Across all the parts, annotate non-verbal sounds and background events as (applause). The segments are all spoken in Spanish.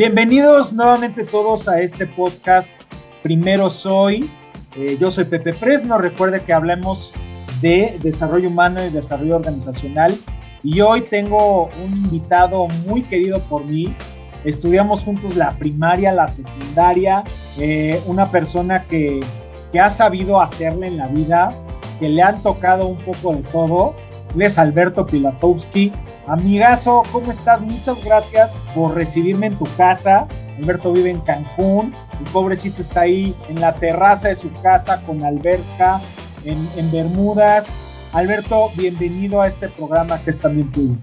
Bienvenidos nuevamente todos a este podcast. Primero soy, eh, yo soy Pepe Fresno. Recuerde que hablemos de desarrollo humano y desarrollo organizacional. Y hoy tengo un invitado muy querido por mí. Estudiamos juntos la primaria, la secundaria. Eh, una persona que, que ha sabido hacerle en la vida, que le han tocado un poco de todo. Él es Alberto Pilatowski. Amigazo, ¿cómo estás? Muchas gracias por recibirme en tu casa. Alberto vive en Cancún. El pobrecito está ahí en la terraza de su casa con alberca en, Bermudas. Alberto, bienvenido a este programa que es también tuyo.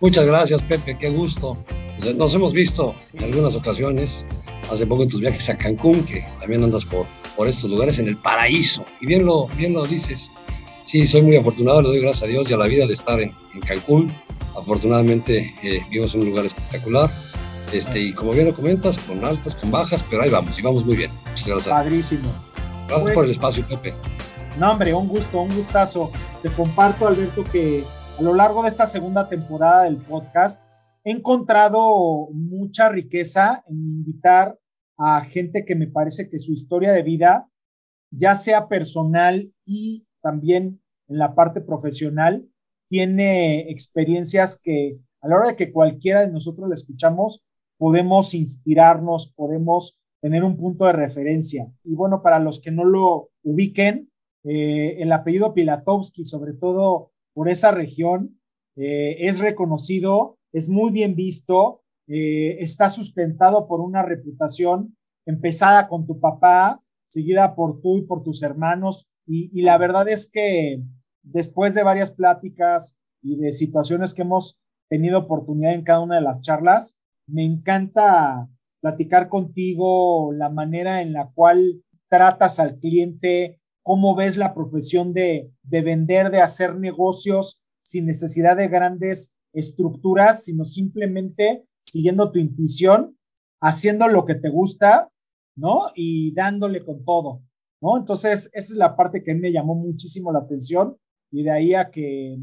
Muchas gracias, Pepe. Qué gusto. Nos hemos visto en algunas ocasiones. Hace poco en tus viajes a Cancún, que también andas por, por estos lugares en el paraíso. Y bien lo, bien lo dices Sí, soy muy afortunado, le doy gracias a Dios y a la vida de estar en, Cancún. Afortunadamente eh, vivimos en un lugar espectacular. Este, y como bien lo comentas, con altas, con bajas, pero ahí vamos y vamos muy bien. Muchas gracias. Padrísimo. Gracias por pues el espacio, Pepe. No, hombre, un gusto, un gustazo. Te comparto, Alberto, que a lo largo de esta segunda temporada del podcast he encontrado mucha riqueza en invitar a gente que me parece que su historia de vida, ya sea personal y también en la parte profesional, tiene experiencias que a la hora de que cualquiera de nosotros la escuchamos, podemos inspirarnos, podemos tener un punto de referencia. Y bueno, para los que no lo ubiquen, eh, el apellido Pilatowski, sobre todo por esa región, eh, es reconocido, es muy bien visto, eh, está sustentado por una reputación empezada con tu papá, seguida por tú y por tus hermanos, y, la verdad es que después de varias pláticas y de situaciones que hemos tenido oportunidad en cada una de las charlas, me encanta platicar contigo la manera en la cual tratas al cliente, cómo ves la profesión de, de vender, de hacer negocios sin necesidad de grandes estructuras, sino simplemente siguiendo tu intuición, haciendo lo que te gusta, ¿no? Y dándole con todo. ¿no? Entonces, esa es la parte que me llamó muchísimo la atención y de ahí a que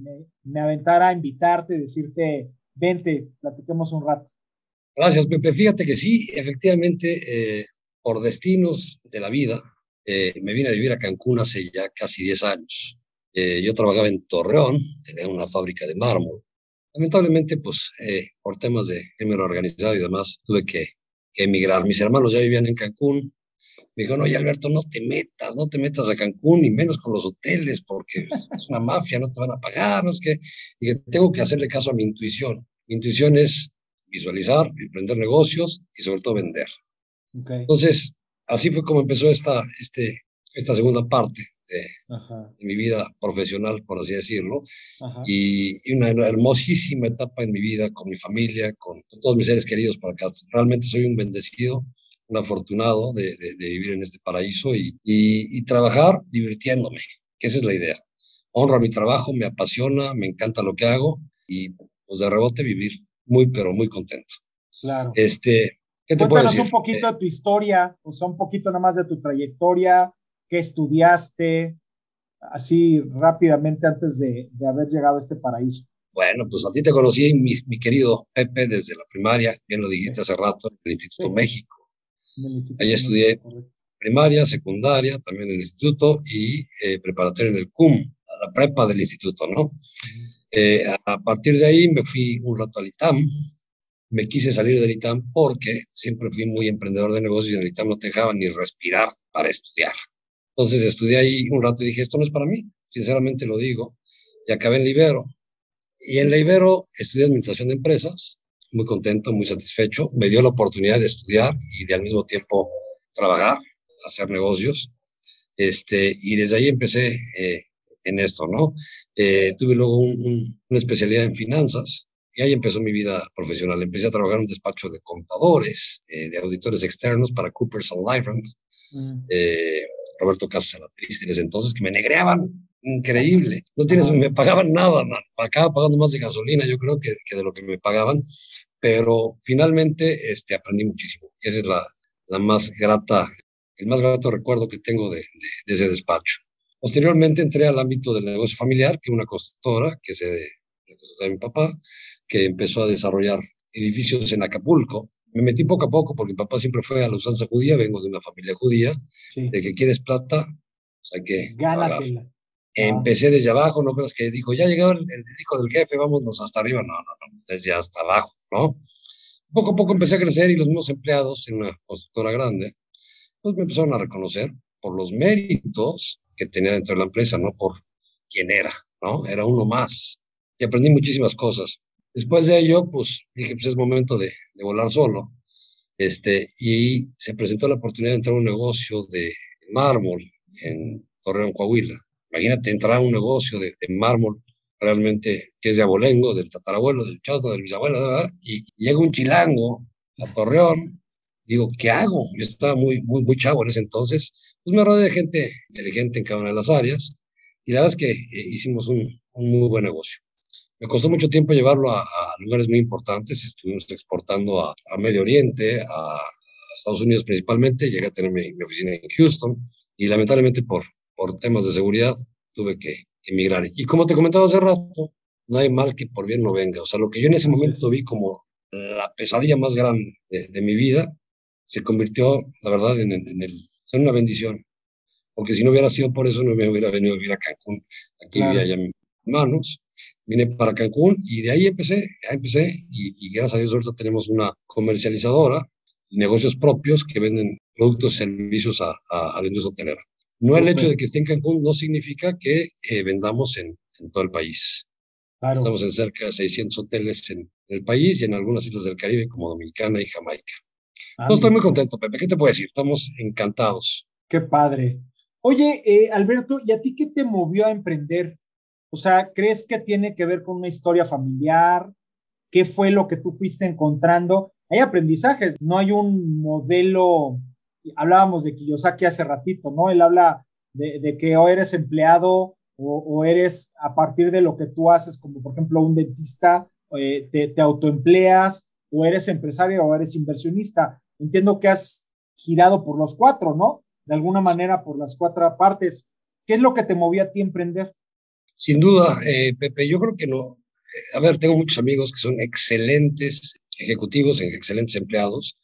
me, aventara a invitarte, decirte, vente, platiquemos un rato. Gracias, Pepe. Fíjate que sí, efectivamente, eh, por destinos de la vida, eh, me vine a vivir a Cancún hace ya casi 10 años. Eh, yo trabajaba en Torreón, tenía una fábrica de mármol. Lamentablemente, pues, por temas de género organizado y demás, tuve que, que emigrar. Mis hermanos ya vivían en Cancún, me dijo, no, y Alberto, no te metas, no te metas a Cancún, ni menos con los hoteles, porque es una mafia, no te van a pagar, no es que, y que tengo que hacerle caso a mi intuición. Mi intuición es visualizar, emprender negocios y sobre todo vender. Entonces, así fue como empezó esta, este, esta segunda parte de, mi vida profesional, por así decirlo, y, y, una hermosísima etapa en mi vida con mi familia, con todos mis seres queridos, para que realmente soy un bendecido un afortunado de, vivir en este paraíso y, trabajar divirtiéndome, que esa es la idea. Honro mi trabajo, me apasiona, me encanta lo que hago y pues de rebote vivir muy, pero muy contento. Claro. Este, ¿qué te Cuéntanos un poquito de tu historia, o sea, un poquito nada más de tu trayectoria, qué estudiaste, así rápidamente antes de, haber llegado a este paraíso. Bueno, pues a ti te conocí, mi, mi querido Pepe, desde la primaria, bien lo dijiste hace rato, en el Instituto México Ahí estudié primaria, secundaria, también en el instituto y eh, preparatoria en el CUM, la prepa del instituto, ¿no? Eh, a partir de ahí me fui un rato al ITAM, me quise salir del ITAM porque siempre fui muy emprendedor de negocios y en el ITAM no te dejaban ni respirar para estudiar. Entonces estudié ahí un rato y dije, esto no es para mí, sinceramente lo digo, y acabé en Libero. Y en la Ibero estudié administración de empresas muy contento, muy satisfecho. Me dio la oportunidad de estudiar y de al mismo tiempo trabajar, hacer negocios. Este, y desde ahí empecé eh, en esto, ¿no? Eh, tuve luego una especialidad en finanzas y ahí empezó mi vida profesional. Empecé a trabajar en un despacho de contadores, eh, de auditores externos para Coopers and Lybrand. Mm. Roberto Casas en ese entonces, que me negreaban increíble. No tienes, me pagaban nada, man. acaba pagando más de gasolina, yo creo que, que, de lo que me pagaban, pero finalmente este, aprendí muchísimo. Esa es la, la más grata, el más grato recuerdo que tengo de, de, ese despacho. Posteriormente entré al ámbito del negocio familiar, que una constructora, que es de, de mi papá, que empezó a desarrollar edificios en Acapulco. Me metí poco a poco porque mi papá siempre fue a la usanza judía, vengo de una familia judía, de que quieres plata, pues hay que. Empecé desde abajo, no creas que dijo, ya llegó el, hijo del jefe, vámonos hasta arriba. No, no, no, desde hasta abajo, ¿no? Poco a poco empecé a crecer y los mismos empleados en una constructora grande, pues me empezaron a reconocer por los méritos que tenía dentro de la empresa, no por quién era, ¿no? Era uno más. Y aprendí muchísimas cosas. Después de ello, pues dije, pues es momento de, de volar solo. Este, y se presentó la oportunidad de entrar a un negocio de mármol en Torreón, Coahuila. Imagínate entrar a un negocio de, mármol realmente que es de abolengo, del tatarabuelo, del chasno, del bisabuelo, ¿verdad? y llega un chilango a Torreón, digo, ¿qué hago? Yo estaba muy, muy, muy chavo en ese entonces, pues me rodeé de gente inteligente en cada una de las áreas, y la verdad es que eh, hicimos un, un, muy buen negocio. Me costó mucho tiempo llevarlo a, lugares muy importantes, estuvimos exportando a, a Medio Oriente, a, Estados Unidos principalmente, llegué a tener mi, mi, oficina en Houston, y lamentablemente por, por temas de seguridad tuve que emigrar. Y como te comentaba hace rato, no hay mal que por bien no venga. O sea, lo que yo en ese momento vi como la pesadilla más grande de, mi vida, se convirtió, la verdad, en, en, el, en una bendición. Porque si no hubiera sido por eso, no me hubiera venido a vivir a Cancún. Aquí vivía ya mis hermanos. Vine para Cancún y de ahí empecé, ya empecé. Y, y gracias a Dios ahorita tenemos una comercializadora, negocios propios que venden productos y servicios a, a, a la industria hotelera. No el hecho de que esté en Cancún no significa que eh, vendamos en, en, todo el país. Estamos en cerca de 600 hoteles en el país y en algunas islas del Caribe como Dominicana y Jamaica. Ah, estoy muy contento, Pepe. ¿Qué te puedo decir? Estamos encantados. Qué padre. Oye, eh, Alberto, ¿y a ti qué te movió a emprender? O sea, ¿crees que tiene que ver con una historia familiar? ¿Qué fue lo que tú fuiste encontrando? Hay aprendizajes, no hay un modelo hablábamos de Kiyosaki hace ratito, ¿no? Él habla de, que o eres empleado o, eres a partir de lo que tú haces, como por ejemplo un dentista, eh, te, autoempleas o eres empresario o eres inversionista. Entiendo que has girado por los cuatro, ¿no? De alguna manera por las cuatro partes. ¿Qué es lo que te movía a ti a emprender? Sin duda, eh, Pepe, yo creo que no. Eh, a ver, tengo muchos amigos que son excelentes ejecutivos, excelentes empleados.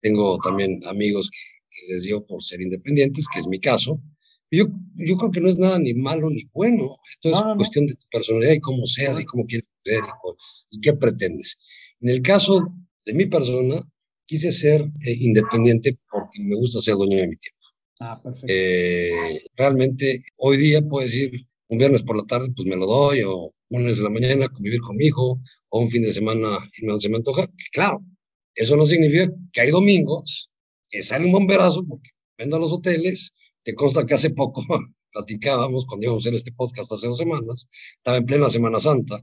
Tengo también amigos que les dio por ser independientes, que es mi caso. Yo, yo creo que no es nada ni malo ni bueno. Esto es cuestión de tu personalidad y cómo seas y cómo quieres ser y, qué pretendes. En el caso de mi persona, quise ser eh, independiente porque me gusta ser dueño de mi tiempo. Ah, perfecto. Eh, realmente, hoy día puedo decir, un viernes por la tarde, pues me lo doy, o un lunes de la mañana convivir con mi hijo, o un fin de semana irme donde se me antoja. Claro, eso no significa que hay domingos que sale un bomberazo porque vendo a los hoteles. Te consta que hace poco (laughs) platicábamos cuando íbamos a hacer este podcast hace dos semanas, estaba en plena Semana Santa.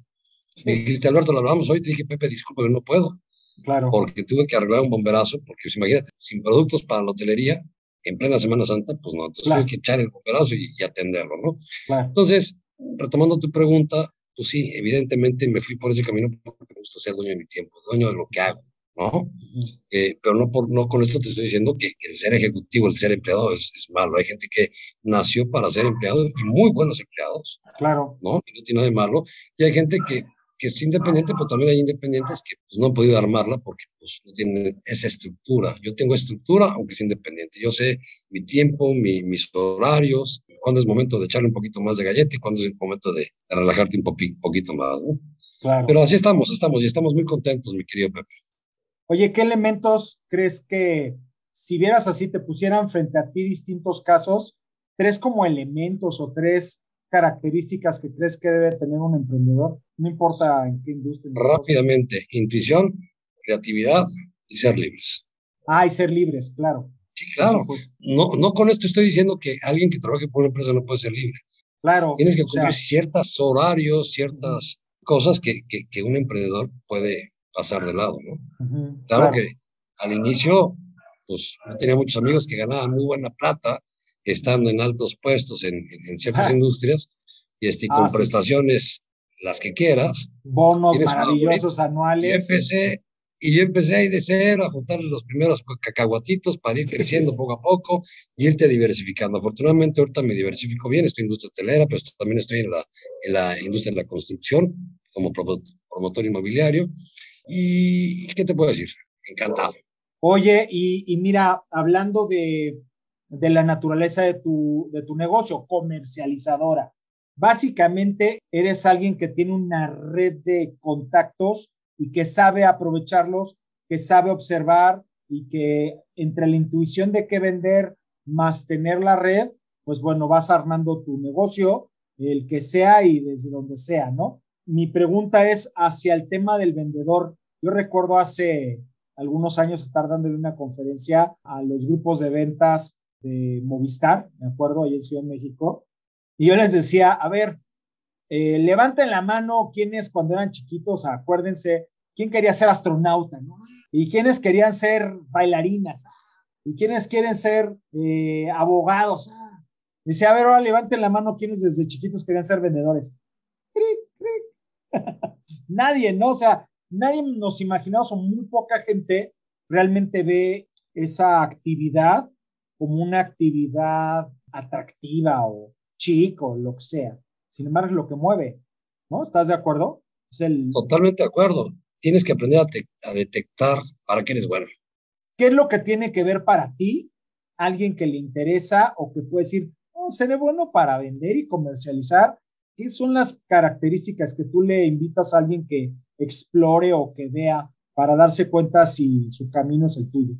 Me dijiste, Alberto, lo hablamos hoy, te dije, Pepe, disculpa que no puedo. Claro. Porque tuve que arreglar un bomberazo, porque pues, imagínate, sin productos para la hotelería, en plena Semana Santa, pues no, entonces tuve que echar el bomberazo y, atenderlo, ¿no? Entonces, retomando tu pregunta, pues sí, evidentemente me fui por ese camino porque me gusta ser dueño de mi tiempo, dueño de lo que hago. ¿No? Eh, pero no, por, no con esto te estoy diciendo que, el ser ejecutivo, el ser empleado es, es, malo. Hay gente que nació para ser empleado y muy buenos empleados. Claro. ¿no? Y no tiene nada de malo. Y hay gente que, que es independiente, pero también hay independientes que pues, no han podido armarla porque pues, no tienen esa estructura. Yo tengo estructura, aunque es independiente. Yo sé mi tiempo, mi, mis horarios, cuándo es momento de echarle un poquito más de galleta y cuándo es el momento de, relajarte un poquito más. ¿no? Claro. Pero así estamos, estamos y estamos muy contentos, mi querido Pepe. Oye, ¿qué elementos crees que si vieras así, te pusieran frente a ti distintos casos, tres como elementos o tres características que crees que debe tener un emprendedor? No importa en qué industria. Rápidamente, intuición, creatividad y ser libres. Ah, y ser libres, claro. Sí, claro. No, no con esto estoy diciendo que alguien que trabaje por una empresa no puede ser libre. Claro. Tienes que cumplir ciertos horarios, ciertas cosas que, que, que, un emprendedor puede, pasar de lado, ¿no? claro, que al inicio, pues yo tenía muchos amigos que ganaban muy buena plata estando en altos puestos en, en, ciertas industrias y este, con ah, prestaciones las que quieras. Bonos maravillosos anuales. Y empecé, y yo empecé ahí de cero a juntar los primeros cacahuatitos para ir creciendo poco a poco y irte diversificando. Afortunadamente ahorita me diversifico bien, estoy en industria hotelera, pero también estoy en la, en la industria de la construcción como promotor inmobiliario ¿Y qué te puedo decir? Encantado. Oye, y, mira, hablando de, de, la naturaleza de tu, de tu negocio, comercializadora, básicamente eres alguien que tiene una red de contactos y que sabe aprovecharlos, que sabe observar y que entre la intuición de qué vender más tener la red, pues bueno, vas armando tu negocio, el que sea y desde donde sea, ¿no? Mi pregunta es hacia el tema del vendedor. Yo recuerdo hace algunos años estar dándole una conferencia a los grupos de ventas de Movistar, me acuerdo, ahí en Ciudad de México, y yo les decía, a ver, eh, levanten la mano quienes cuando eran chiquitos, acuérdense, quién quería ser astronauta, ¿no? Y quiénes querían ser bailarinas, y quiénes quieren ser eh, abogados. Dice, a ver, ahora levanten la mano quienes desde chiquitos querían ser vendedores. Nadie, ¿no? O sea, nadie nos imaginamos o muy poca gente realmente ve esa actividad como una actividad atractiva o chico, lo que sea. Sin embargo, es lo que mueve, ¿no? ¿Estás de acuerdo? Es el... Totalmente de acuerdo. Tienes que aprender a, detectar para qué eres bueno. ¿Qué es lo que tiene que ver para ti alguien que le interesa o que puede decir, oh, seré bueno para vender y comercializar? ¿Qué son las características que tú le invitas a alguien que explore o que vea para darse cuenta si su camino es el tuyo?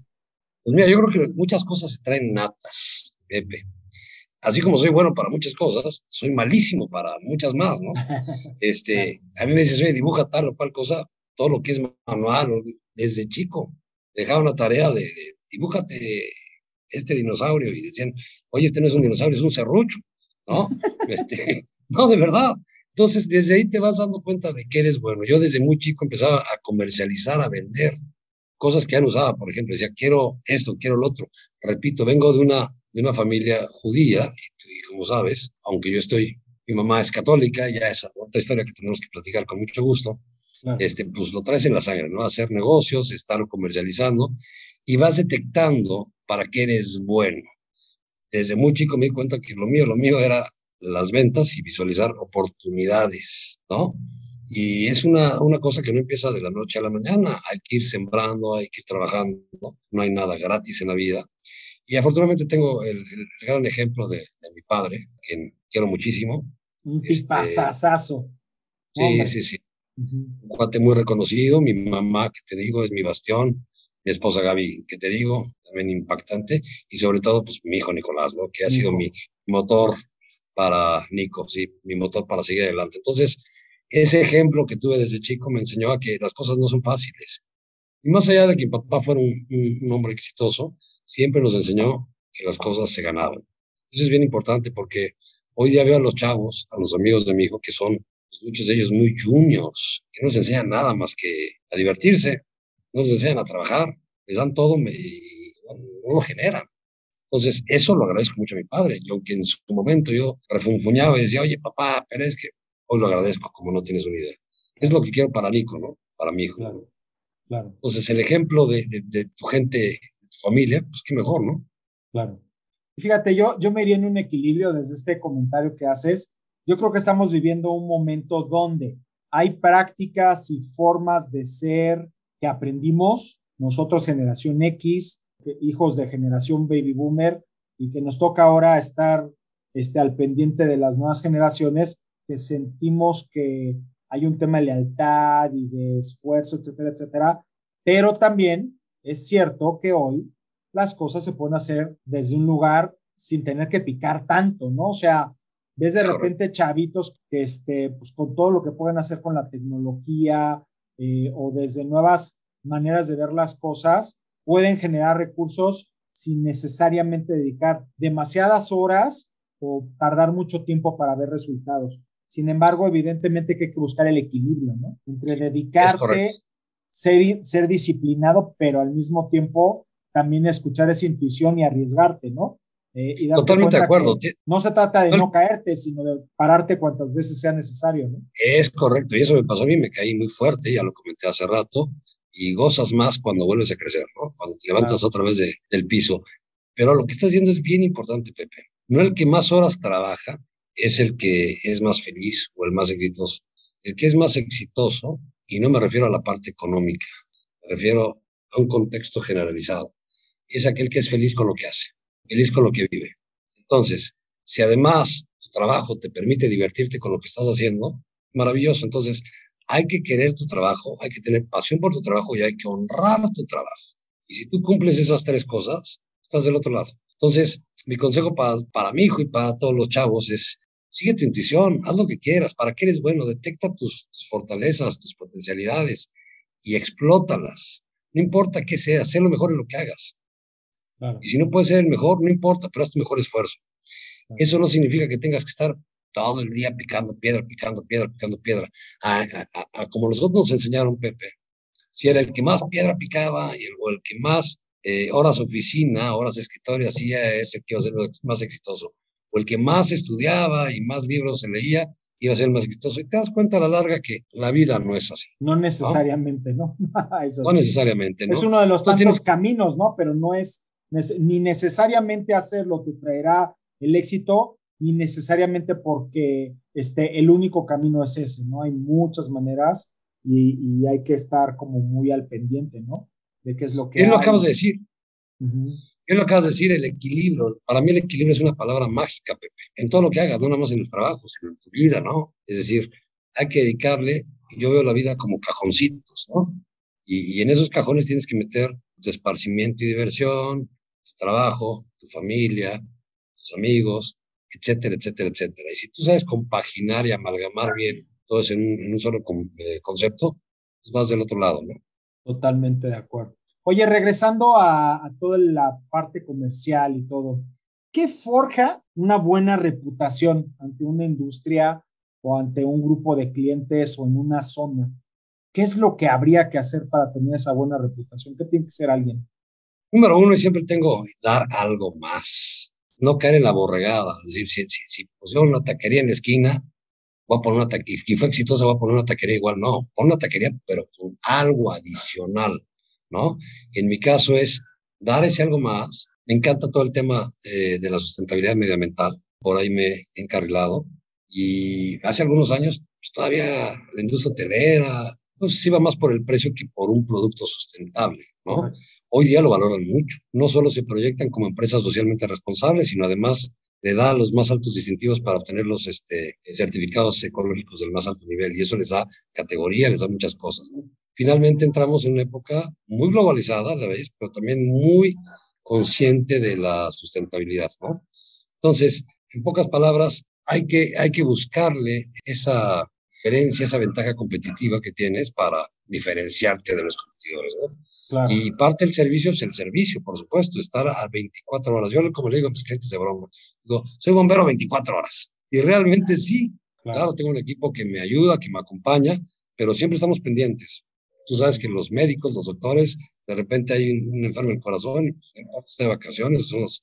Pues mira, yo creo que muchas cosas se traen natas, Pepe. Así como soy bueno para muchas cosas, soy malísimo para muchas más, ¿no? (laughs) Este, a mí me dices, oye, dibuja tal o cual cosa, todo lo que es manual, desde chico, dejaba una tarea de, de dibújate este dinosaurio y decían, oye, este no es un dinosaurio, es un serrucho, ¿no? (laughs) Este, no, de verdad. Entonces, desde ahí te vas dando cuenta de que eres bueno. Yo desde muy chico empezaba a comercializar, a vender cosas que ya no usaba. Por ejemplo, decía, quiero esto, quiero lo otro. Repito, vengo de una, de una familia judía y, como sabes, aunque yo estoy, mi mamá es católica, ya es otra historia que tenemos que platicar con mucho gusto. Este, pues lo traes en la sangre, ¿no? Hacer negocios, estar comercializando y vas detectando para qué eres bueno. Desde muy chico me di cuenta que lo mío, lo mío era las ventas y visualizar oportunidades, ¿no? Y es una, una cosa que no empieza de la noche a la mañana, hay que ir sembrando, hay que ir trabajando, no hay nada gratis en la vida. Y afortunadamente tengo el, gran ejemplo de, mi padre, quien quiero muchísimo. Un tipazazazo. Este, sí, sí, sí. Un cuate muy reconocido, mi mamá, que te digo, es mi bastión, mi esposa Gaby, que te digo, también impactante, y sobre todo, pues mi hijo Nicolás, ¿no? Que ha sido mi motor para Nico, sí, mi motor para seguir adelante. Entonces, ese ejemplo que tuve desde chico me enseñó a que las cosas no son fáciles. Y más allá de que mi papá fuera un, hombre exitoso, siempre nos enseñó que las cosas se ganaban. Eso es bien importante porque hoy día veo a los chavos, a los amigos de mi hijo, que son pues, muchos de ellos muy juniors, que no nos enseñan nada más que a divertirse, no nos enseñan a trabajar, les dan todo y no lo generan. Entonces, eso lo agradezco mucho a mi padre. Y aunque en su momento yo refunfuñaba y decía, oye, papá, pero es que hoy lo agradezco como no tienes una idea. Es lo que quiero para Nico, ¿no? Para mi hijo. Claro, claro. Entonces, el ejemplo de, de, tu gente, de tu familia, pues qué mejor, ¿no? Claro. Fíjate, yo, yo me iría en un equilibrio desde este comentario que haces. Yo creo que estamos viviendo un momento donde hay prácticas y formas de ser que aprendimos nosotros, generación X, hijos de generación baby boomer y que nos toca ahora estar este, al pendiente de las nuevas generaciones, que sentimos que hay un tema de lealtad y de esfuerzo, etcétera, etcétera, pero también es cierto que hoy las cosas se pueden hacer desde un lugar sin tener que picar tanto, ¿no? O sea, desde de repente chavitos que, este, pues con todo lo que pueden hacer con la tecnología eh, o desde nuevas maneras de ver las cosas, pueden generar recursos sin necesariamente dedicar demasiadas horas o tardar mucho tiempo para ver resultados. Sin embargo, evidentemente hay que buscar el equilibrio, ¿no? Entre dedicarte, ser, ser disciplinado, pero al mismo tiempo también escuchar esa intuición y arriesgarte, ¿no? Eh, Totalmente de acuerdo. No se trata de no caerte, sino de pararte cuantas veces sea necesario, ¿no? Es correcto, y eso me pasó a mí, me caí muy fuerte, ya lo comenté hace rato, y gozas más cuando vuelves a crecer, ¿no? Cuando te levantas otra vez del piso. Pero lo que estás diciendo es bien importante, Pepe. No el que más horas trabaja es el que es más feliz o el más exitoso. El que es más exitoso y no me refiero a la parte económica, me refiero a un contexto generalizado. Es aquel que es feliz con lo que hace, feliz con lo que vive. Entonces, si además tu trabajo te permite divertirte con lo que estás haciendo, maravilloso. Entonces, hay que querer tu trabajo, hay que tener pasión por tu trabajo y hay que honrar tu trabajo. Y si tú cumples esas tres cosas, estás del otro lado. Entonces, mi consejo para, para mi hijo y para todos los chavos es, sigue tu intuición, haz lo que quieras, para qué eres bueno, detecta tus, fortalezas, tus potencialidades y explótalas. No importa qué sea, sé lo mejor en lo que hagas. Y si no puedes ser el mejor, no importa, pero haz tu mejor esfuerzo. Eso no significa que tengas que estar todo el día picando piedra, picando piedra, picando piedra. como nosotros nos enseñaron, Pepe, si era el que más piedra picaba y el, o el que más eh, horas oficina, horas de escritorio hacía, es el que iba a ser más exitoso. O el que más estudiaba y más libros se leía, iba a ser más exitoso. Y te das cuenta a la larga que la vida no es así. No necesariamente, ¿no? (laughs) no necesariamente, ¿no? Es uno de los tantos caminos, ¿no? Pero no es ni necesariamente hacerlo te traerá el éxito, ni necesariamente porque este, el único camino es ese, ¿no? Hay muchas maneras y, hay que estar como muy al pendiente, ¿no? De qué es lo que... Él lo acabas de decir. Él lo acabas de decir, el equilibrio. Para mí el equilibrio es una palabra mágica, Pepe. En todo lo que hagas, no nada más en los trabajos, sino en tu vida, ¿no? Es decir, hay que dedicarle, yo veo la vida como cajoncitos, ¿no? Y, y en esos cajones tienes que meter tu esparcimiento y diversión, tu trabajo, tu familia, tus amigos, etcétera, etcétera, etcétera. Y si tú sabes compaginar y amalgamar bien todo eso en un, solo eh, concepto, pues vas del otro lado, ¿no? Totalmente de acuerdo. Oye, regresando a, toda la parte comercial y todo, ¿qué forja una buena reputación ante una industria o ante un grupo de clientes o en una zona? ¿Qué es lo que habría que hacer para tener esa buena reputación? ¿Qué tiene que ser alguien? Número uno, y siempre tengo dar algo más no caer en la borregada. Es decir, si, si, si pusieron una taquería en la esquina, voy a poner una taquería, y fue exitosa, voy a poner una taquería igual. No, pon una taquería, pero con algo adicional, ¿no? En mi caso es dar ese algo más. Me encanta todo el tema eh, de la sustentabilidad medioambiental, por ahí me he encarrilado. Y hace algunos años, pues, todavía la industria hotelera, pues iba más por el precio que por un producto sustentable, ¿no? Hoy día lo valoran mucho. No solo se proyectan como empresas socialmente responsables, sino además le da los más altos distintivos para obtener los este, certificados ecológicos del más alto nivel y eso les da categoría, les da muchas cosas. Finalmente entramos en una época muy globalizada la vez, pero también muy consciente de la sustentabilidad. ¿no? Entonces, en pocas palabras, hay que, hay que buscarle esa diferencia, esa ventaja competitiva que tienes para diferenciarte de los competidores. ¿no? Y parte del servicio es el servicio, por supuesto, estar a 24 horas. Yo, como le digo a mis clientes de broma, digo, soy bombero 24 horas. Y realmente sí, claro. tengo un equipo que me ayuda, que me acompaña, pero siempre estamos pendientes. Tú sabes que los médicos, los doctores, de repente hay un, enfermo del corazón, pues, está de vacaciones, son los...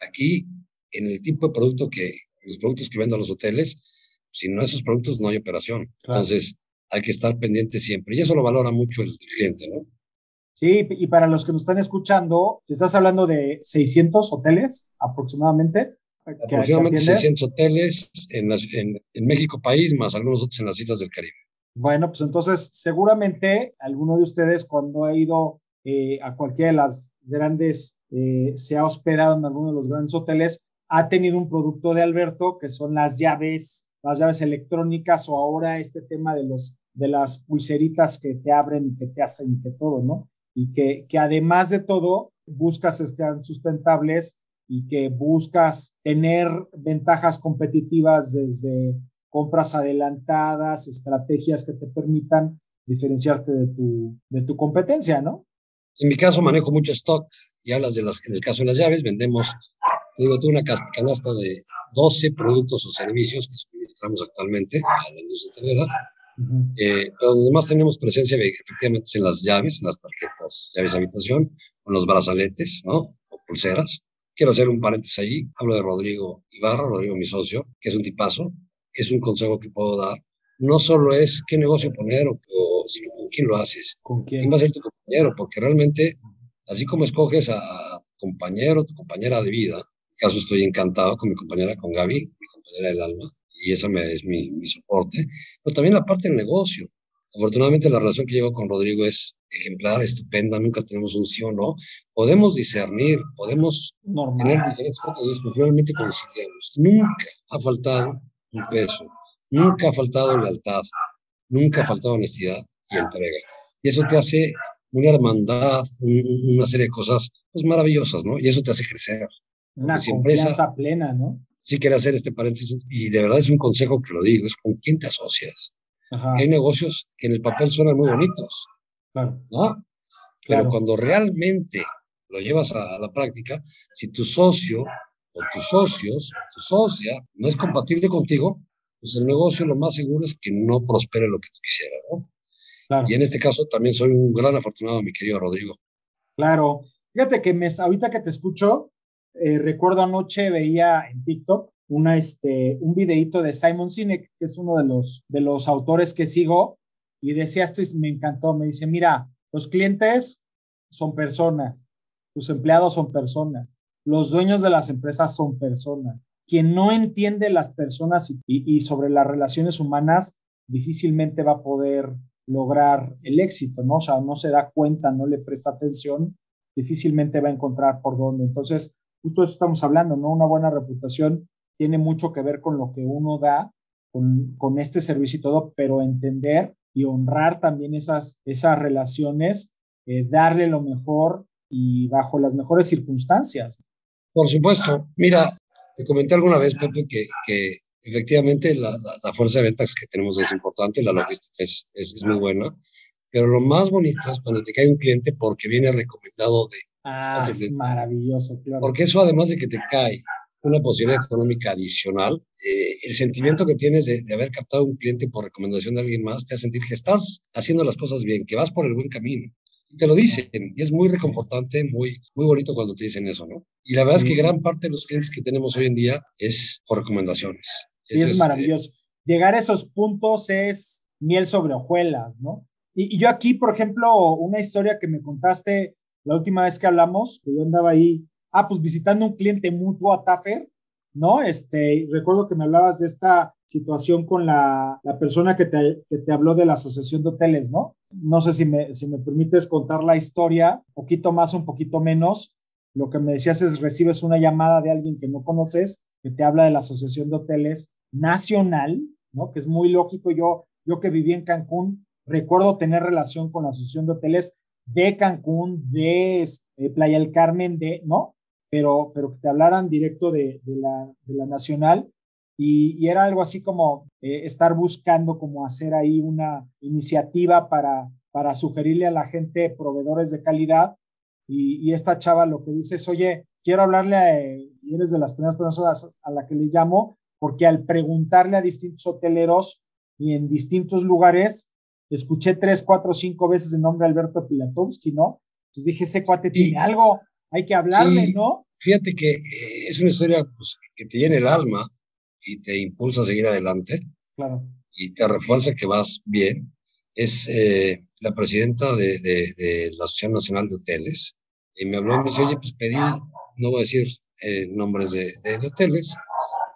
Aquí, en el tipo de producto que, los productos que venden los hoteles, si no esos productos no hay operación. Entonces, hay que estar pendiente siempre. Y eso lo valora mucho el cliente, ¿no? Sí, y para los que nos están escuchando, si estás hablando de 600 hoteles aproximadamente. Aproximadamente 600 hoteles en, en, México país, más algunos otros en las islas del Caribe. Bueno, pues entonces seguramente alguno de ustedes cuando ha ido eh, a cualquiera de las grandes, eh, se ha hospedado en alguno de los grandes hoteles, ha tenido un producto de Alberto que son las llaves, las llaves electrónicas o ahora este tema de los de las pulseritas que te abren y que te hacen y que todo, ¿no? Y que, que además de todo buscas sean sustentables y que buscas tener ventajas competitivas desde compras adelantadas, estrategias que te permitan diferenciarte de tu, de tu competencia, ¿no? En mi caso manejo mucho stock y hablas de las, en el caso de las llaves, vendemos, digo, tengo una canasta de 12 productos o servicios que suministramos actualmente a la industria hotelera eh, pero donde más tenemos presencia efectivamente en las llaves, en las tarjetas, llaves de habitación, o en los brazaletes, ¿no? O pulseras. Quiero hacer un paréntesis ahí. Hablo de Rodrigo Ibarra, Rodrigo mi socio, que es un tipazo. Es un consejo que puedo dar. No solo es qué negocio poner, o, sino con quién lo haces. ¿Con quién? va a ser tu compañero? Porque realmente, así como escoges a, tu compañero, tu compañera de vida, en caso estoy encantado con mi compañera, con Gaby, mi compañera del alma, y esa me, es mi, mi, soporte, pero también la parte del negocio. Afortunadamente la relación que llevo con Rodrigo es ejemplar, estupenda, nunca tenemos un sí o no. Podemos discernir, podemos tener diferentes puntos de finalmente conciliamos. Nunca ha faltado un peso, nunca ha faltado lealtad, nunca ha faltado honestidad y entrega. Y eso te hace una hermandad, una serie de cosas pues, maravillosas, ¿no? Y eso te hace crecer. Una confianza plena, ¿no? Sí quiero hacer este paréntesis y de verdad es un consejo que lo digo, es con quién te asocias. Hay negocios que en el papel suenan muy bonitos, claro. ¿no? Pero cuando realmente lo llevas a, la práctica, si tu socio o tus socios, tu socia, no es compatible contigo, pues el negocio lo más seguro es que no prospere lo que tú quisieras, ¿no? Claro. Y en este caso también soy un gran afortunado, mi querido Rodrigo. Claro. Fíjate que me, ahorita que te escucho, eh, recuerdo anoche veía en TikTok una, este, un videito de Simon Sinek, que es uno de los, de los autores que sigo, y decía esto y me encantó, me dice, mira, los clientes son personas, tus empleados son personas, los dueños de las empresas son personas. Quien no entiende las personas y, y sobre las relaciones humanas difícilmente va a poder lograr el éxito, ¿no? O sea, no se da cuenta, no le presta atención, difícilmente va a encontrar por dónde. Entonces, justo eso estamos hablando, ¿no? Una buena reputación tiene mucho que ver con lo que uno da, con, con este servicio y todo, pero entender y honrar también esas, esas relaciones, eh, darle lo mejor y bajo las mejores circunstancias. Por supuesto. Mira, te comenté alguna vez, Pepe, que, que efectivamente la, la, fuerza de ventas que tenemos es importante, la logística es, es, es, muy buena, pero lo más bonito es cuando te cae un cliente porque viene recomendado de... Ah, es maravilloso, claro. Porque eso además de que te cae una posibilidad económica adicional, eh, el sentimiento que tienes de, haber captado un cliente por recomendación de alguien más te hace sentir que estás haciendo las cosas bien, que vas por el buen camino. te lo dicen y es muy reconfortante, muy, muy bonito cuando te dicen eso, ¿no? Y la verdad es que gran parte de los clientes que tenemos hoy en día es por recomendaciones. Sí, es, maravilloso. Llegar a esos puntos es miel sobre hojuelas, ¿no? Y, yo aquí, por ejemplo, una historia que me contaste la última vez que hablamos, que yo andaba ahí ah, pues visitando un cliente mutuo a Taffer, ¿no? Este, recuerdo que me hablabas de esta situación con la, la persona que te, que te, habló de la Asociación de Hoteles, ¿no? No sé si me, si me permites contar la historia, un poquito más, un poquito menos. Lo que me decías es, recibes una llamada de alguien que no conoces, que te habla de la Asociación de Hoteles Nacional, ¿no? Que es muy lógico. Yo, yo que viví en Cancún, recuerdo tener relación con la Asociación de Hoteles de Cancún, de, este, Playa del Carmen, de, ¿no? pero, pero que te hablaran directo de, de, la, de la nacional y, era algo así como eh, estar buscando como hacer ahí una iniciativa para, para sugerirle a la gente proveedores de calidad y, y esta chava lo que dice es, oye, quiero hablarle a, y eres de las primeras personas a la que le llamo, porque al preguntarle a distintos hoteleros y en distintos lugares, escuché tres, cuatro, cinco veces el nombre Alberto Pilatowski, ¿no? Entonces dije, ese cuate tiene algo, hay que hablarle, ¿no? Fíjate que eh, es una historia pues, que te llena el alma y te impulsa a seguir adelante. Claro. Y te refuerza que vas bien. Es eh, la presidenta de, de, la Asociación Nacional de Hoteles. Y me habló y me dice, oye, pues pedí, no voy a decir eh, nombres de, de, hoteles,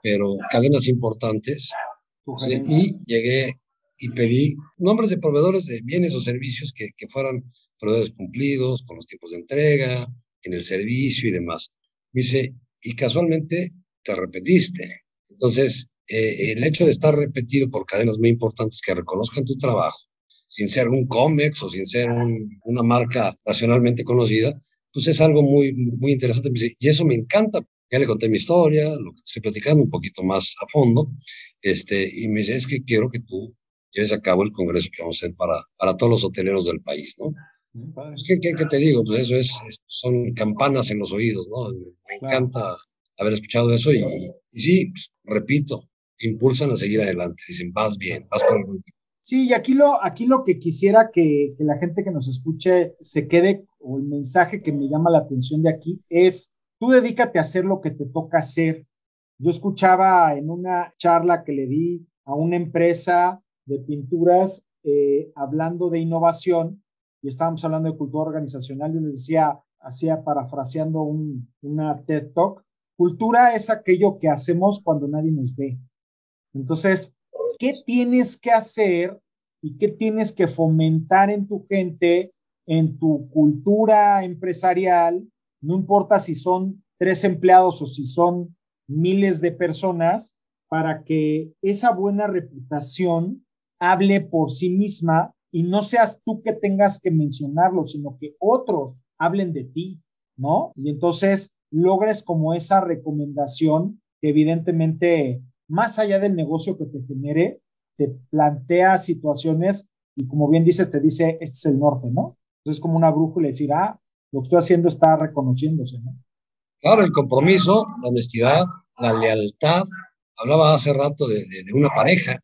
pero cadenas importantes. Y llegué y pedí nombres de proveedores de bienes o servicios que, que fueran proveedores cumplidos, con los tiempos de entrega, en el servicio y demás. Me dice, y casualmente te repetiste. Entonces, eh, el hecho de estar repetido por cadenas muy importantes que reconozcan tu trabajo, sin ser un COMEX o sin ser una marca nacionalmente conocida, pues es algo muy, muy interesante. Me dice, y eso me encanta. Ya le conté mi historia, lo que estoy platicando un poquito más a fondo, este, y me dice, es que quiero que tú lleves a cabo el congreso que vamos a hacer para, para todos los hoteleros del país, ¿no? Pues, ¿qué, qué, te digo? Pues eso es, son campanas en los oídos, ¿no? Me encanta haber escuchado eso y, y sí, pues, repito, impulsan a seguir adelante, dicen, vas bien, vas por el Sí, y aquí lo, aquí lo que quisiera que, que, la gente que nos escuche se quede, o el mensaje que me llama la atención de aquí, es, tú dedícate a hacer lo que te toca hacer. Yo escuchaba en una charla que le di a una empresa de pinturas eh, hablando de innovación y estábamos hablando de cultura organizacional, yo les decía, hacía parafraseando un, una TED Talk, cultura es aquello que hacemos cuando nadie nos ve. Entonces, ¿qué tienes que hacer y qué tienes que fomentar en tu gente, en tu cultura empresarial, no importa si son tres empleados o si son miles de personas, para que esa buena reputación hable por sí misma y no seas tú que tengas que mencionarlo, sino que otros hablen de ti, ¿no? Y entonces logres como esa recomendación que evidentemente, más allá del negocio que te genere, te plantea situaciones y como bien dices, te dice, este es el norte, ¿no? Entonces es como una brújula decir, ah, lo que estoy haciendo está reconociéndose, ¿no? Claro, el compromiso, la honestidad, la lealtad. Hablaba hace rato de, una pareja,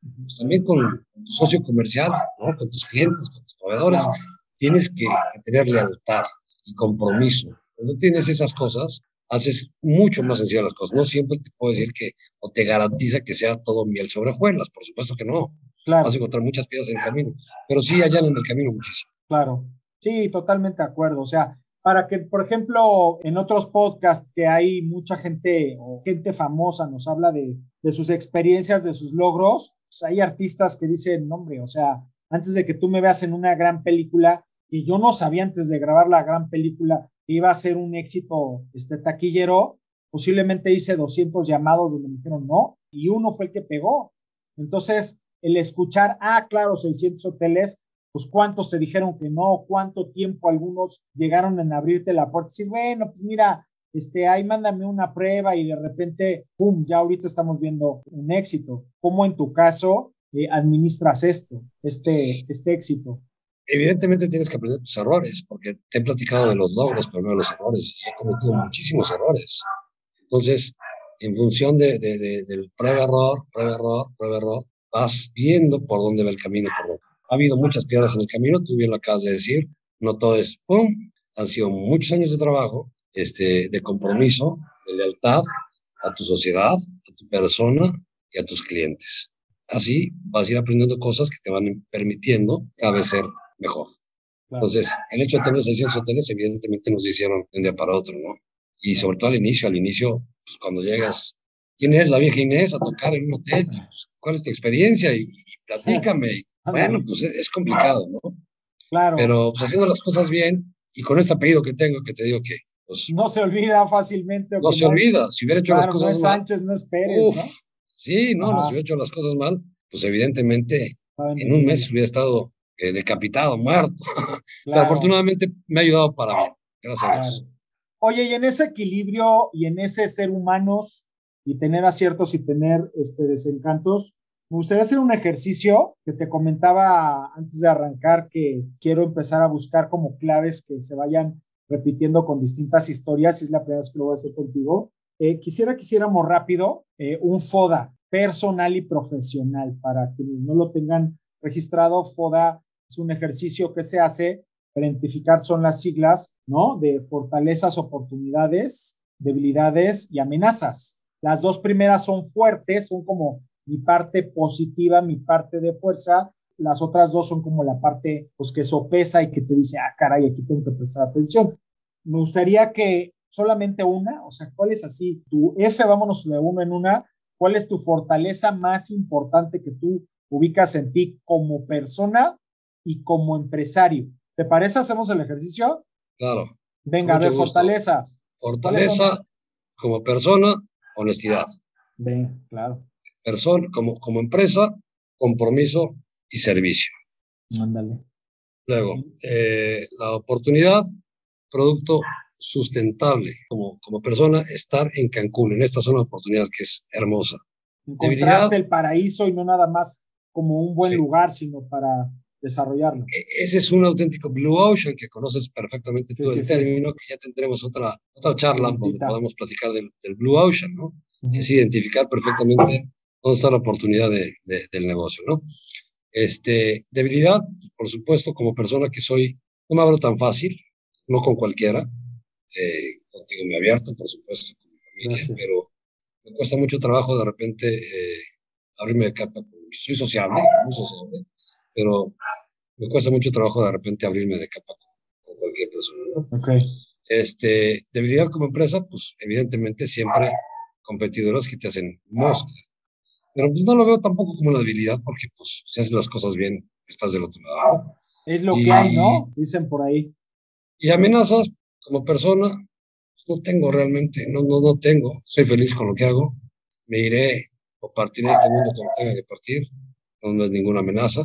pues también con, tu socio comercial, ¿no? con tus clientes, con tus proveedores, tienes que, que tener lealtad y compromiso. Cuando tienes esas cosas, haces mucho más sencillas las cosas. No siempre te puedo decir que o te garantiza que sea todo miel sobre hojuelas, por supuesto que no. Claro. Vas a encontrar muchas piedras en el camino, pero sí allá en el camino muchísimo. Claro, sí, totalmente de acuerdo. O sea, para que, por ejemplo, en otros podcasts que hay mucha gente o gente famosa nos habla de, de sus experiencias, de sus logros, pues hay artistas que dicen, hombre, o sea, antes de que tú me veas en una gran película, y yo no sabía antes de grabar la gran película iba a ser un éxito este taquillero, posiblemente hice 200 llamados donde me dijeron no, y uno fue el que pegó. Entonces, el escuchar, ah, claro, 600 hoteles, pues cuántos te dijeron que no, cuánto tiempo algunos llegaron en abrirte la puerta, decir, bueno, pues mira, este, ahí mándame una prueba y de repente, pum, ya ahorita estamos viendo un éxito. ¿Cómo en tu caso eh, administras esto, este, este éxito? evidentemente tienes que aprender tus errores, porque te he platicado de los logros, pero no de los errores. He cometido muchísimos errores. Entonces, en función de, del prueba-error, prueba-error, prueba-error, vas viendo por dónde va el camino. Ha habido muchas piedras en el camino, tú bien lo acabas de decir, no todo es ¡pum! Han sido muchos años de trabajo, este, de compromiso, de lealtad a tu sociedad, a tu persona y a tus clientes. Así vas a ir aprendiendo cosas que te van permitiendo cada vez ser mejor. Entonces, el hecho de tener 600 hoteles, evidentemente nos hicieron de un día para otro, ¿no? Y sobre todo al inicio, al inicio, pues cuando llegas, ¿quién es la vieja Inés a tocar en un hotel? Pues, ¿Cuál es tu experiencia? Y, platícame. bueno, pues es, complicado, ¿no? Claro. Pero pues haciendo las cosas bien y con este apellido que tengo, que te digo que. Pues, no se olvida fácilmente. No se olvida. Si hubiera hecho las cosas no mal. Sánchez, no esperes. Uf, Sí, no, no, si hubiera hecho las cosas mal, pues evidentemente en un mes hubiera estado eh, decapitado, muerto. Pero afortunadamente me ha ayudado para bien. Gracias a Dios. Oye, y en ese equilibrio y en ese ser humanos y tener aciertos y tener este, desencantos, me gustaría hacer un ejercicio que te comentaba antes de arrancar que quiero empezar a buscar como claves que se vayan repitiendo con distintas historias, y es la primera vez que lo voy a hacer contigo. Eh, quisiera que hiciéramos rápido eh, un FODA personal y profesional para quienes no lo tengan registrado. FODA es un ejercicio que se hace identificar, son las siglas, ¿no? De fortalezas, oportunidades, debilidades y amenazas. Las dos primeras son fuertes, son como mi parte positiva, mi parte de fuerza. Las otras dos son como la parte, pues, que sopesa y que te dice, ah, caray, aquí tengo que prestar atención. Me gustaría que solamente una, o sea, ¿cuál es así? Tu F, vámonos de uno en una, ¿cuál es tu fortaleza más importante que tú ubicas en ti como persona y como empresario. ¿Te parece? ¿Hacemos el ejercicio? Claro. Venga, a ver, fortalezas. Fortaleza como persona, honestidad. Venga, claro. Persona, como, como empresa, compromiso y servicio. Ándale. Luego, eh, la oportunidad, producto sustentable. Como, como persona, estar en Cancún, en esta zona de oportunidad que es hermosa. Encontraste el paraíso y no nada más como un buen lugar, sino para desarrollarlo. E, ese es un auténtico Blue Ocean que conoces perfectamente todo el término, que ya tendremos otra, otra charla donde podamos platicar del, Blue Ocean, ¿no? Es identificar perfectamente dónde está la oportunidad de, del negocio, ¿no? Este, debilidad, por supuesto, como persona que soy, no me abro tan fácil, no con cualquiera, eh, contigo me abierto, por supuesto, con mi familia, pero me cuesta mucho trabajo de repente eh, abrirme de capa, soy sociable, muy sociable, pero me cuesta mucho trabajo de repente abrirme de capa con, cualquier persona. ¿no? Okay. Este, debilidad como empresa, pues evidentemente siempre competidores que te hacen mosca. Pero pues no lo veo tampoco como una debilidad porque pues si haces las cosas bien, estás del otro lado. Es lo que hay, ¿no? Dicen por ahí. Y amenazas como persona, no tengo realmente, no, no, no tengo. Soy feliz con lo que hago. Me iré o partiré de este mundo cuando tenga que partir. No, no es ninguna amenaza.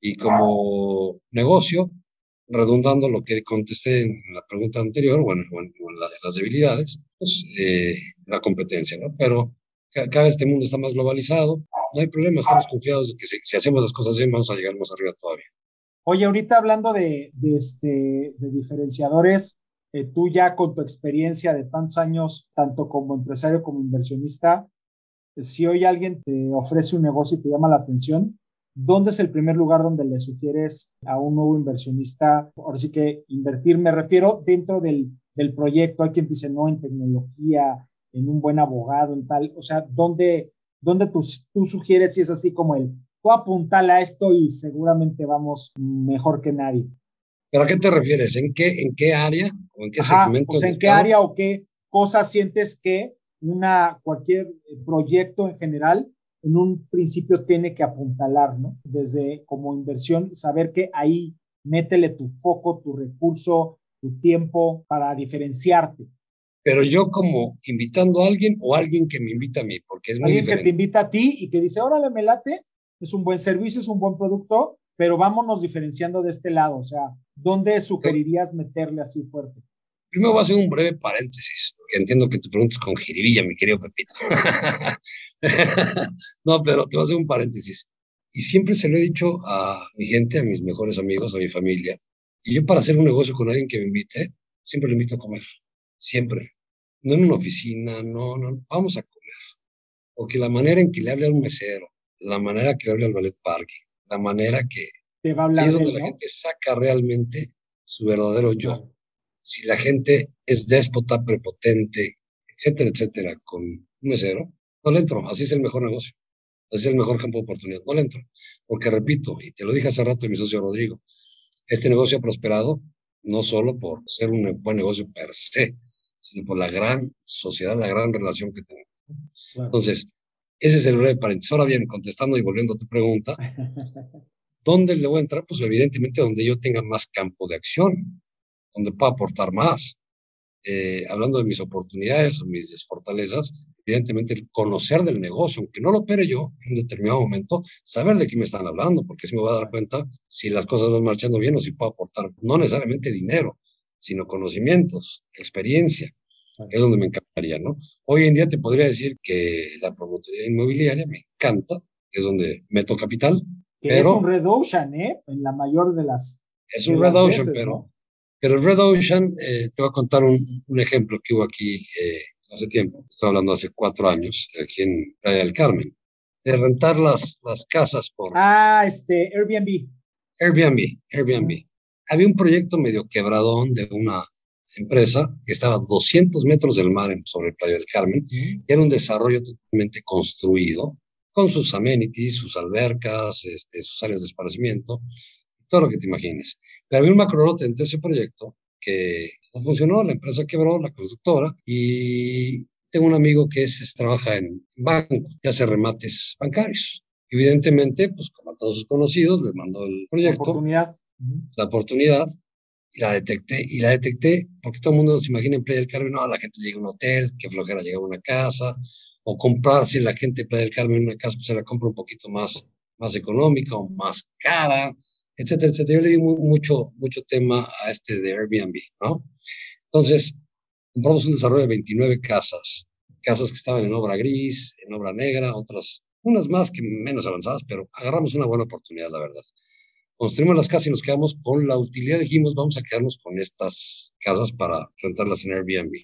Y como negocio, redundando lo que contesté en la pregunta anterior, bueno, en, las debilidades, pues eh, la competencia, ¿no? Pero cada vez este mundo está más globalizado, no hay problema, estamos confiados de que si, hacemos las cosas bien vamos a llegar más arriba todavía. Oye, ahorita hablando de, este, de diferenciadores, eh, tú ya con tu experiencia de tantos años, tanto como empresario como inversionista, si hoy alguien te ofrece un negocio y te llama la atención, ¿dónde es el primer lugar donde le sugieres a un nuevo inversionista? Ahora sí que invertir, me refiero dentro del, del proyecto. Hay quien dice no en tecnología, en un buen abogado, en tal. O sea, ¿dónde, dónde tú, tú sugieres si es así como el, tú apuntala a esto y seguramente vamos mejor que nadie? ¿Pero a qué te refieres? ¿En qué, en qué área o en qué segmento? Pues en qué área o qué cosas sientes que una, cualquier proyecto en general en un principio tiene que apuntalar, ¿no? Desde como inversión, saber que ahí métele tu foco, tu recurso, tu tiempo para diferenciarte. Pero yo como invitando a alguien o alguien que me invita a mí, porque es muy Alguien que te invita a ti y que dice, órale, me late, es un buen servicio, es un buen producto, pero vámonos diferenciando de este lado. O sea, ¿dónde sugerirías meterle así fuerte? Primero voy a hacer un breve paréntesis, porque entiendo que te preguntas con jiribilla, mi querido Pepito. (laughs) no, pero te voy a hacer un paréntesis. Y siempre se lo he dicho a mi gente, a mis mejores amigos, a mi familia. Y yo para hacer un negocio con alguien que me invite, siempre le invito a comer. Siempre. No en una oficina, no, no, vamos a comer. Porque la manera en que le hable a un mesero, la manera que le hable al ballet parque, la manera que Te va a hablar es donde la gente saca realmente su verdadero yo si la gente es déspota, prepotente, etcétera, etcétera, con un mesero, no le entro. Así es el mejor negocio. Así es el mejor campo de oportunidad. No le entro. Porque repito, y te lo dije hace rato mi socio Rodrigo, este negocio ha prosperado no solo por ser un buen negocio per se, sino por la gran sociedad, la gran relación que tenemos. Entonces, ese es el breve paréntesis. Ahora bien, contestando y volviendo a tu pregunta, (laughs) ¿dónde le voy a entrar? Pues evidentemente donde yo tenga más campo de acción donde puedo aportar más. Eh, hablando de mis oportunidades o mis desfortalezas, evidentemente el conocer del negocio, aunque no lo opere yo en un determinado momento, saber de qué me están hablando, porque si me voy a dar cuenta si las cosas van marchando bien o si puedo aportar no necesariamente dinero, sino conocimientos, experiencia, es donde me encantaría, ¿no? Hoy en día te podría decir que la promotoría inmobiliaria me encanta, es donde meto capital. pero es un red ocean, ¿eh? En la mayor de las. Es un red ocean, pero, pero el Red Ocean, eh, te voy a contar un, un ejemplo que hubo aquí eh, hace tiempo, estoy hablando hace cuatro años, aquí en Playa del Carmen, de rentar las, las casas por... Ah, este, Airbnb. Airbnb, Airbnb. Había un proyecto medio quebradón de una empresa que estaba a 200 metros del mar sobre Playa del Carmen, era un desarrollo totalmente construido, con sus amenities, sus albercas, este, sus áreas de esparcimiento, todo lo que te imagines. Pero había un macrolote dentro de ese proyecto que no funcionó, la empresa quebró, la constructora, y tengo un amigo que es, trabaja en banco y hace remates bancarios. Evidentemente, pues como a todos sus conocidos, les mandó el proyecto. Oportunidad. La oportunidad, y la detecté, y la detecté porque todo el mundo se imagina en Playa del Carmen, no, la gente llega a un hotel, que flojera llega a una casa, o comprarse la gente en Playa del Carmen una casa, pues se la compra un poquito más, más económica o más cara, etcétera, etcétera. Yo le di mucho, mucho tema a este de Airbnb, ¿no? Entonces, compramos un desarrollo de 29 casas, casas que estaban en obra gris, en obra negra, otras, unas más que menos avanzadas, pero agarramos una buena oportunidad, la verdad. Construimos las casas y nos quedamos con la utilidad, dijimos, vamos a quedarnos con estas casas para rentarlas en Airbnb.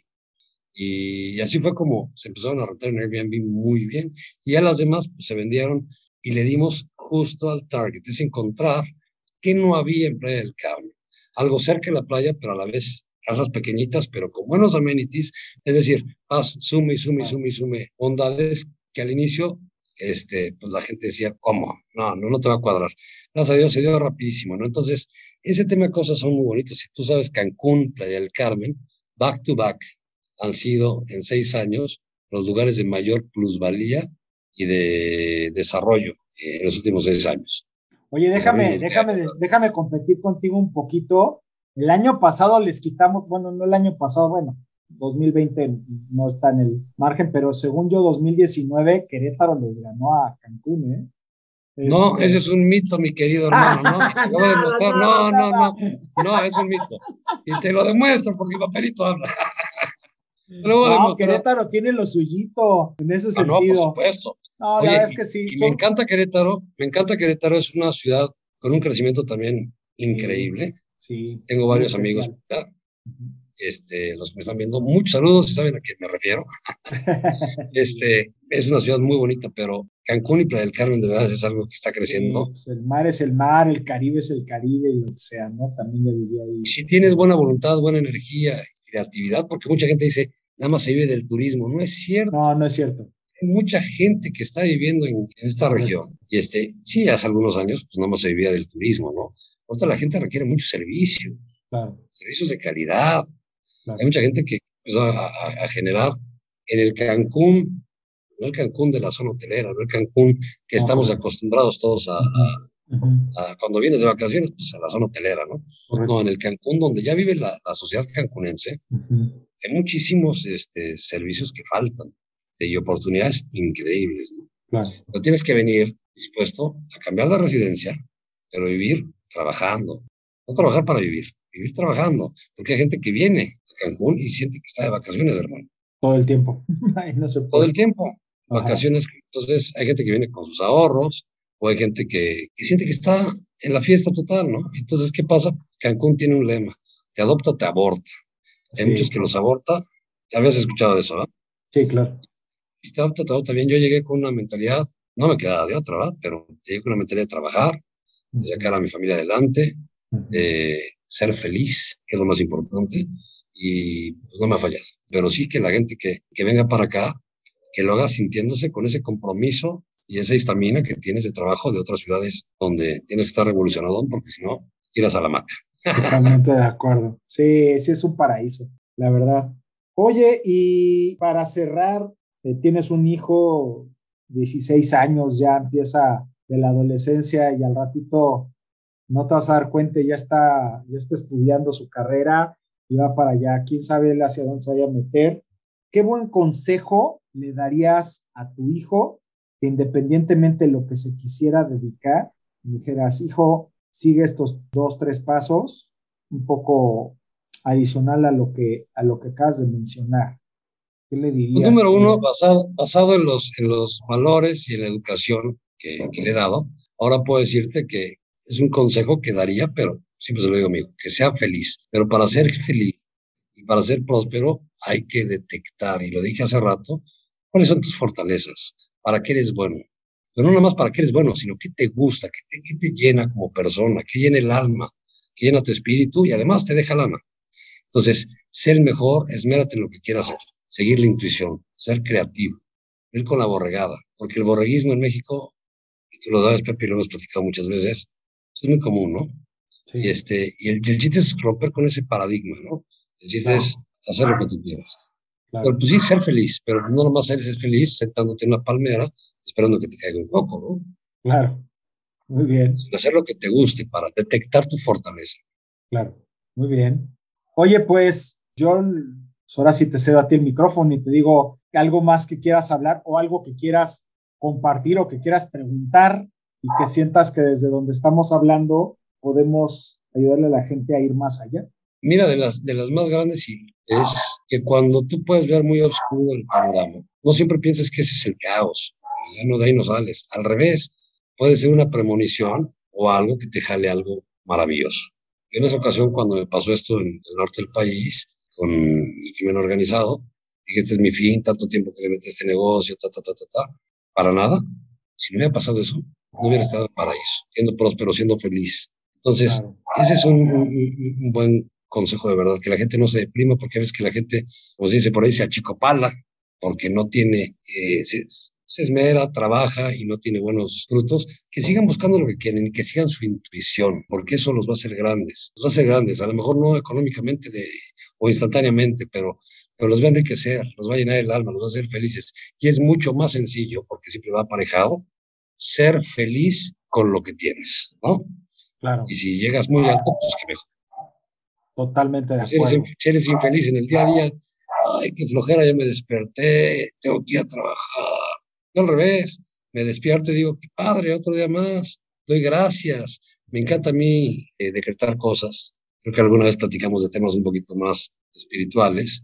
Y así fue como se empezaron a rentar en Airbnb muy bien. Y ya las demás pues, se vendieron y le dimos justo al target, es encontrar ¿Qué no había en Playa del Carmen? Algo cerca de la playa, pero a la vez casas pequeñitas, pero con buenos amenities, es decir, vas, sume y sume y sume y sume bondades que al inicio este, pues la gente decía, ¿cómo? No, no, no te va a cuadrar. Gracias a Dios se dio rapidísimo, ¿no? Entonces, ese tema de cosas son muy bonitos. Si tú sabes, Cancún, Playa del Carmen, back to back, han sido en seis años los lugares de mayor plusvalía y de desarrollo en los últimos seis años. Oye, déjame, déjame, déjame competir contigo un poquito. El año pasado les quitamos, bueno, no el año pasado, bueno, 2020 no está en el margen, pero según yo, 2019, Querétaro les ganó a Cancún, ¿eh? No, ese es un mito, mi querido hermano, (laughs) ¿no? No, no, no, no, es un mito. Y te lo demuestro porque el papelito habla. (laughs) no, Querétaro tiene lo suyito en ese sentido. Ah, no, por supuesto. No, la verdad es que sí. Me encanta Querétaro, me encanta Querétaro, es una ciudad con un crecimiento también increíble. Sí. Tengo varios amigos este, los que me están viendo, muchos saludos, si saben a qué me refiero. (laughs) este, es una ciudad muy bonita, pero Cancún y Playa del Carmen de verdad es algo que está creciendo. Pues el mar es el mar, el Caribe es el Caribe y lo que sea, ¿no? También ya vivía ahí. si tienes buena voluntad, buena energía, creatividad, porque mucha gente dice, nada más se vive del turismo, no es cierto. No, no es cierto. Hay mucha gente que está viviendo en, esta región. Y este, sí, hace algunos años, pues nada más se vivía del turismo, ¿no? Ahorita la gente requiere muchos servicios, servicios de calidad, hay mucha gente que empezó a, generar en el Cancún, no el Cancún de la zona hotelera, no el Cancún que estamos acostumbrados todos a, cuando vienes de vacaciones, pues a la zona hotelera, ¿no? No, en el Cancún, donde ya vive la, sociedad cancunense, hay muchísimos este, servicios que faltan y oportunidades increíbles, ¿no? Claro. Pero tienes que venir dispuesto a cambiar de residencia, pero vivir trabajando. No trabajar para vivir, vivir trabajando, porque hay gente que viene Cancún y siente que está de vacaciones, hermano. Todo el tiempo. (laughs) Todo el tiempo. Vacaciones. Entonces, hay gente que viene con sus ahorros, o hay gente que, siente que está en la fiesta total, ¿no? Entonces, ¿qué pasa? Cancún tiene un lema: te adopta, te aborta. Hay muchos que los aborta. Te habías escuchado de eso, ¿verdad? Sí, claro. Si te adopta, te adopta bien. Yo llegué con una mentalidad, no me quedaba de otra, ¿verdad? Pero llegué con una mentalidad de trabajar, de sacar a mi familia adelante, de ser feliz, que es lo más importante y pues, no me ha fallado. Pero sí que la gente que, que venga para acá, que lo haga sintiéndose con ese compromiso y esa histamina que tienes de trabajo de otras ciudades donde tienes que estar revolucionado, porque si no, tiras a la maca. Totalmente de (laughs) acuerdo. Sí, sí es un paraíso, la verdad. Oye, y para cerrar, eh, tienes un hijo, 16 años, ya empieza de la adolescencia y al ratito no te vas a dar cuenta, ya está, ya está estudiando su carrera va para allá. ¿Quién sabe hacia dónde se vaya a meter? ¿Qué buen consejo le darías a tu hijo que independientemente de lo que se quisiera dedicar, dijeras, hijo, sigue estos dos, tres pasos, un poco adicional a lo que, a lo que acabas de mencionar? ¿Qué le dirías? Pues, número uno, basado, basado en, los, en los valores y en la educación que, que le he dado, ahora puedo decirte que es un consejo que daría, pero siempre se lo digo amigo, que sea feliz. Pero para ser feliz y para ser próspero hay que detectar, y lo dije hace rato, cuáles son tus fortalezas, para qué eres bueno. Pero no nada más para qué eres bueno, sino qué te gusta, qué te, te llena como persona, qué llena el alma, qué llena tu espíritu y además te deja lana. Entonces, ser mejor, esmérate en lo que quieras hacer, seguir la intuición, ser creativo, ir con la borregada, porque el borreguismo en México, y tú lo sabes, Pepe, y lo hemos platicado muchas veces, es muy común, ¿no? Y, este, y el, chiste es romper con ese paradigma, ¿no? El chiste es hacer lo que tú quieras. Pero pues sí, ser feliz, pero no nomás eres ser feliz sentándote en una palmera esperando que te caiga un coco, ¿no? Claro, muy bien. Hacer lo que te guste para detectar tu fortaleza. Claro, muy bien. Oye, pues, John, ahora sí te cedo a ti el micrófono y te digo algo más que quieras hablar o algo que quieras compartir o que quieras preguntar y que sientas que desde donde estamos hablando podemos ayudarle a la gente a ir más allá? Mira, de las, de las más grandes es que cuando tú puedes ver muy oscuro el panorama, no siempre pienses que ese es el caos, ya no de ahí no sales. Al revés, puede ser una premonición o algo que te jale algo maravilloso. En esa ocasión, cuando me pasó esto en el norte del país, con el crimen organizado, dije, este es mi fin, tanto tiempo que le metí a este negocio, ta, ta, ta, ta, ta, para nada. Si no hubiera pasado eso, no hubiera estado en el paraíso, siendo próspero, siendo feliz, entonces, ese es un, buen consejo de verdad, que la gente no se deprima porque ves que la gente, como se dice por ahí, se achicopala porque no tiene, eh, se, esmera, trabaja y no tiene buenos frutos, que sigan buscando lo que quieren y que sigan su intuición, porque eso los va a hacer grandes, los va a hacer grandes, a lo mejor no económicamente de, o instantáneamente, pero pero los va a enriquecer, los va a llenar el alma, los va a hacer felices. Y es mucho más sencillo, porque siempre va aparejado, ser feliz con lo que tienes, ¿no? Claro. Y si llegas muy alto, pues que mejor. Totalmente de acuerdo. Si eres, infeliz en el día a día, ay, qué flojera, ya me desperté, tengo que ir a trabajar. Yo al revés, me despierto y digo, qué padre, otro día más, doy gracias. Me encanta a mí eh, decretar cosas. Creo que alguna vez platicamos de temas un poquito más espirituales.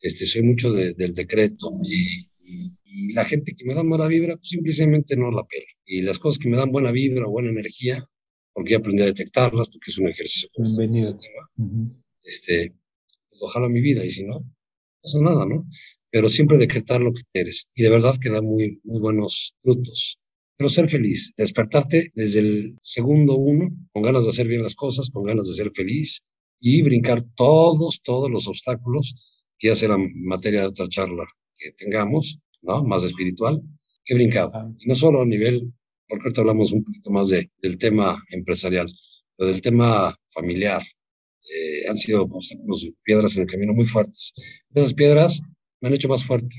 Este, soy mucho del decreto y, la gente que me da mala vibra, pues simplemente no la pelo. Y las cosas que me dan buena vibra o buena energía, porque aprendí a detectarlas, porque es un ejercicio. Bienvenido. Este, pues ojalá mi vida, y si no, no pasa nada, ¿no? Pero siempre decretar lo que quieres. Y de verdad que da muy, muy buenos frutos. Pero ser feliz, despertarte desde el segundo uno, con ganas de hacer bien las cosas, con ganas de ser feliz y brincar todos, todos los obstáculos que ya será materia de otra charla que tengamos, ¿no? Más espiritual, que brincado. Y no solo a nivel porque ahorita hablamos un poquito más de, del tema empresarial, pero del tema familiar. Eh, han sido piedras en el camino muy fuertes. Esas piedras me han hecho más fuerte.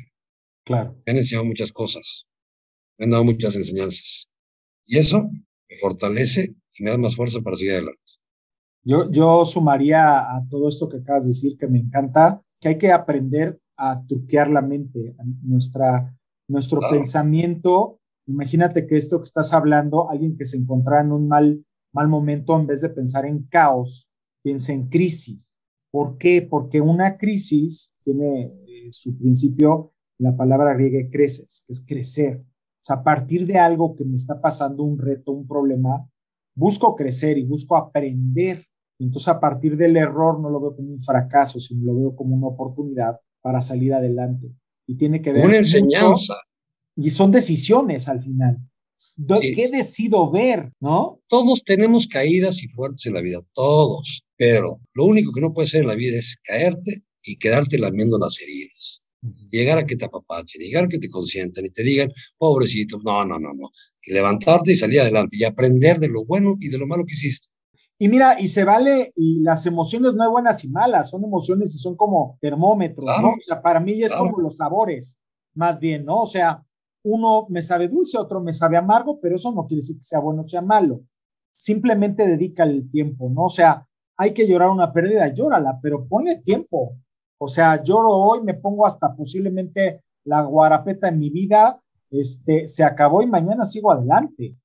Claro. Me han enseñado muchas cosas. Me han dado muchas enseñanzas. Y eso me fortalece y me da más fuerza para seguir adelante. Yo, yo sumaría a todo esto que acabas de decir, que me encanta, que hay que aprender a truquear la mente, nuestra, nuestro pensamiento Imagínate que esto que estás hablando, alguien que se encontrara en un mal, mal momento, en vez de pensar en caos, piensa en crisis. ¿Por qué? Porque una crisis tiene eh, su principio, la palabra griega creces, que es crecer. O sea, a partir de algo que me está pasando, un reto, un problema, busco crecer y busco aprender. Entonces, a partir del error no lo veo como un fracaso, sino lo veo como una oportunidad para salir adelante. Y tiene que ver. Una enseñanza y son decisiones al final. ¿Qué decido ver? ¿No? Todos tenemos caídas y fuertes en la vida, todos. Pero lo único que no puede ser en la vida es caerte y quedarte lamiendo las heridas. Llegar a que te apapachen, llegar a que te consientan y te digan, pobrecito, no, no, no, no. Que levantarte y salir adelante y aprender de lo bueno y de lo malo que hiciste. Y mira, y se vale, y las emociones no hay buenas y malas, son emociones y son como termómetros, ¿no? O sea, para mí es como los sabores, más bien, ¿no? O sea, uno me sabe dulce, otro me sabe amargo, pero eso no quiere decir que sea bueno o sea malo. Simplemente dedica el tiempo, ¿no? O sea, hay que llorar una pérdida, llórala, pero ponle tiempo. O sea, lloro hoy, me pongo hasta posiblemente la guarapeta en mi vida, este, se acabó y mañana sigo adelante.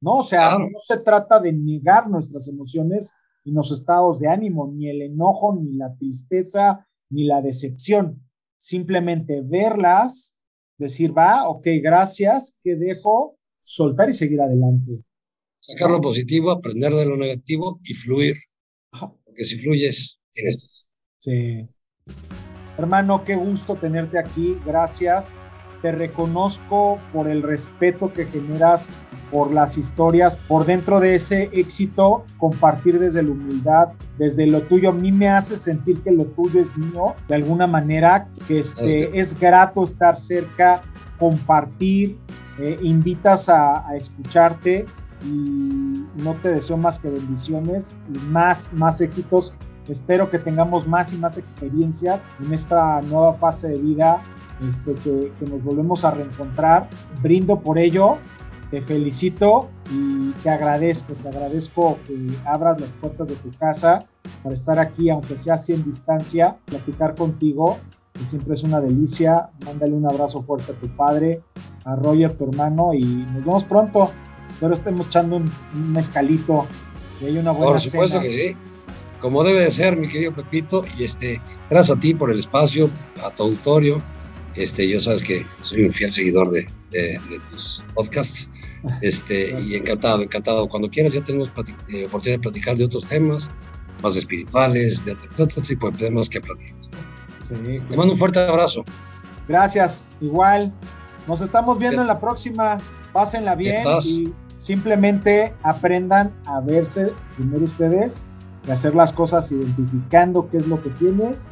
¿No? O sea, no se trata de negar nuestras emociones y nuestros estados de ánimo, ni el enojo, ni la tristeza, ni la decepción. Simplemente verlas, decir, va, ok, gracias, que dejo, soltar y seguir adelante. Sacar lo positivo, aprender de lo negativo y fluir. Porque si fluyes, tienes todo. Sí. Hermano, qué gusto tenerte aquí. Gracias. Te reconozco por el respeto que generas por las historias, por dentro de ese éxito, compartir desde la humildad, desde lo tuyo. A mí me hace sentir que lo tuyo es mío, de alguna manera, que este, es grato estar cerca, compartir, eh, invitas a, a, escucharte y no te deseo más que bendiciones y más, más éxitos. Espero que tengamos más y más experiencias en esta nueva fase de vida, este, que, que nos volvemos a reencontrar. Brindo por ello te felicito y te agradezco, te agradezco que abras las puertas de tu casa para estar aquí, aunque sea así en distancia, platicar contigo, que siempre es una delicia. Mándale un abrazo fuerte a tu padre, a Roger, tu hermano, y nos vemos pronto. Espero estemos echando un, mezcalito y hay una buena Por supuesto que sí. Como debe de ser, mi querido Pepito, y este, gracias a ti por el espacio, a tu auditorio. Este, yo sabes que soy un fiel seguidor de, de tus podcasts (laughs) este, y encantado, encantado. Cuando quieras ya tenemos eh, oportunidad de platicar de otros temas más espirituales, de, otro tipo de temas que platicamos. Te mando un fuerte abrazo. Gracias, igual. Nos estamos viendo en la próxima. Pásenla bien y simplemente aprendan a verse primero ustedes y hacer las cosas identificando qué es lo que tienes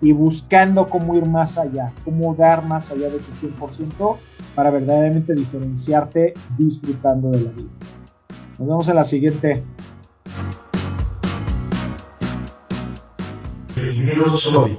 y buscando cómo ir más allá, cómo dar más allá de ese 100% para verdaderamente diferenciarte disfrutando de la vida. Nos vemos en la siguiente. El soy.